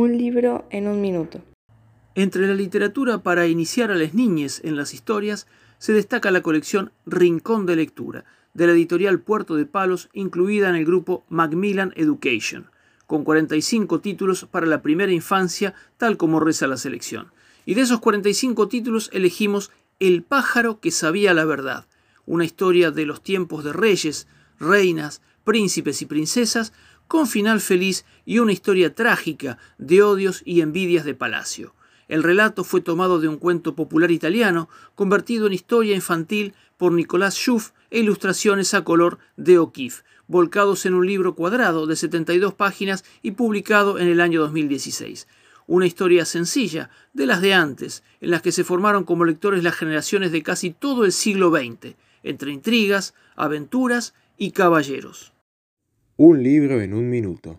Un libro en un minuto. Entre la literatura para iniciar a las niñas en las historias se destaca la colección Rincón de Lectura, de la editorial Puerto de Palos, incluida en el grupo Macmillan Education, con 45 títulos para la primera infancia, tal como reza la selección. Y de esos 45 títulos elegimos El pájaro que sabía la verdad, una historia de los tiempos de reyes, reinas, príncipes y princesas, con final feliz y una historia trágica de odios y envidias de palacio. El relato fue tomado de un cuento popular italiano, convertido en historia infantil por Nicolás Schuff e ilustraciones a color de O'Keeffe, volcados en un libro cuadrado de 72 páginas y publicado en el año 2016. Una historia sencilla, de las de antes, en las que se formaron como lectores las generaciones de casi todo el siglo XX, entre intrigas, aventuras y caballeros. Un libro en un minuto.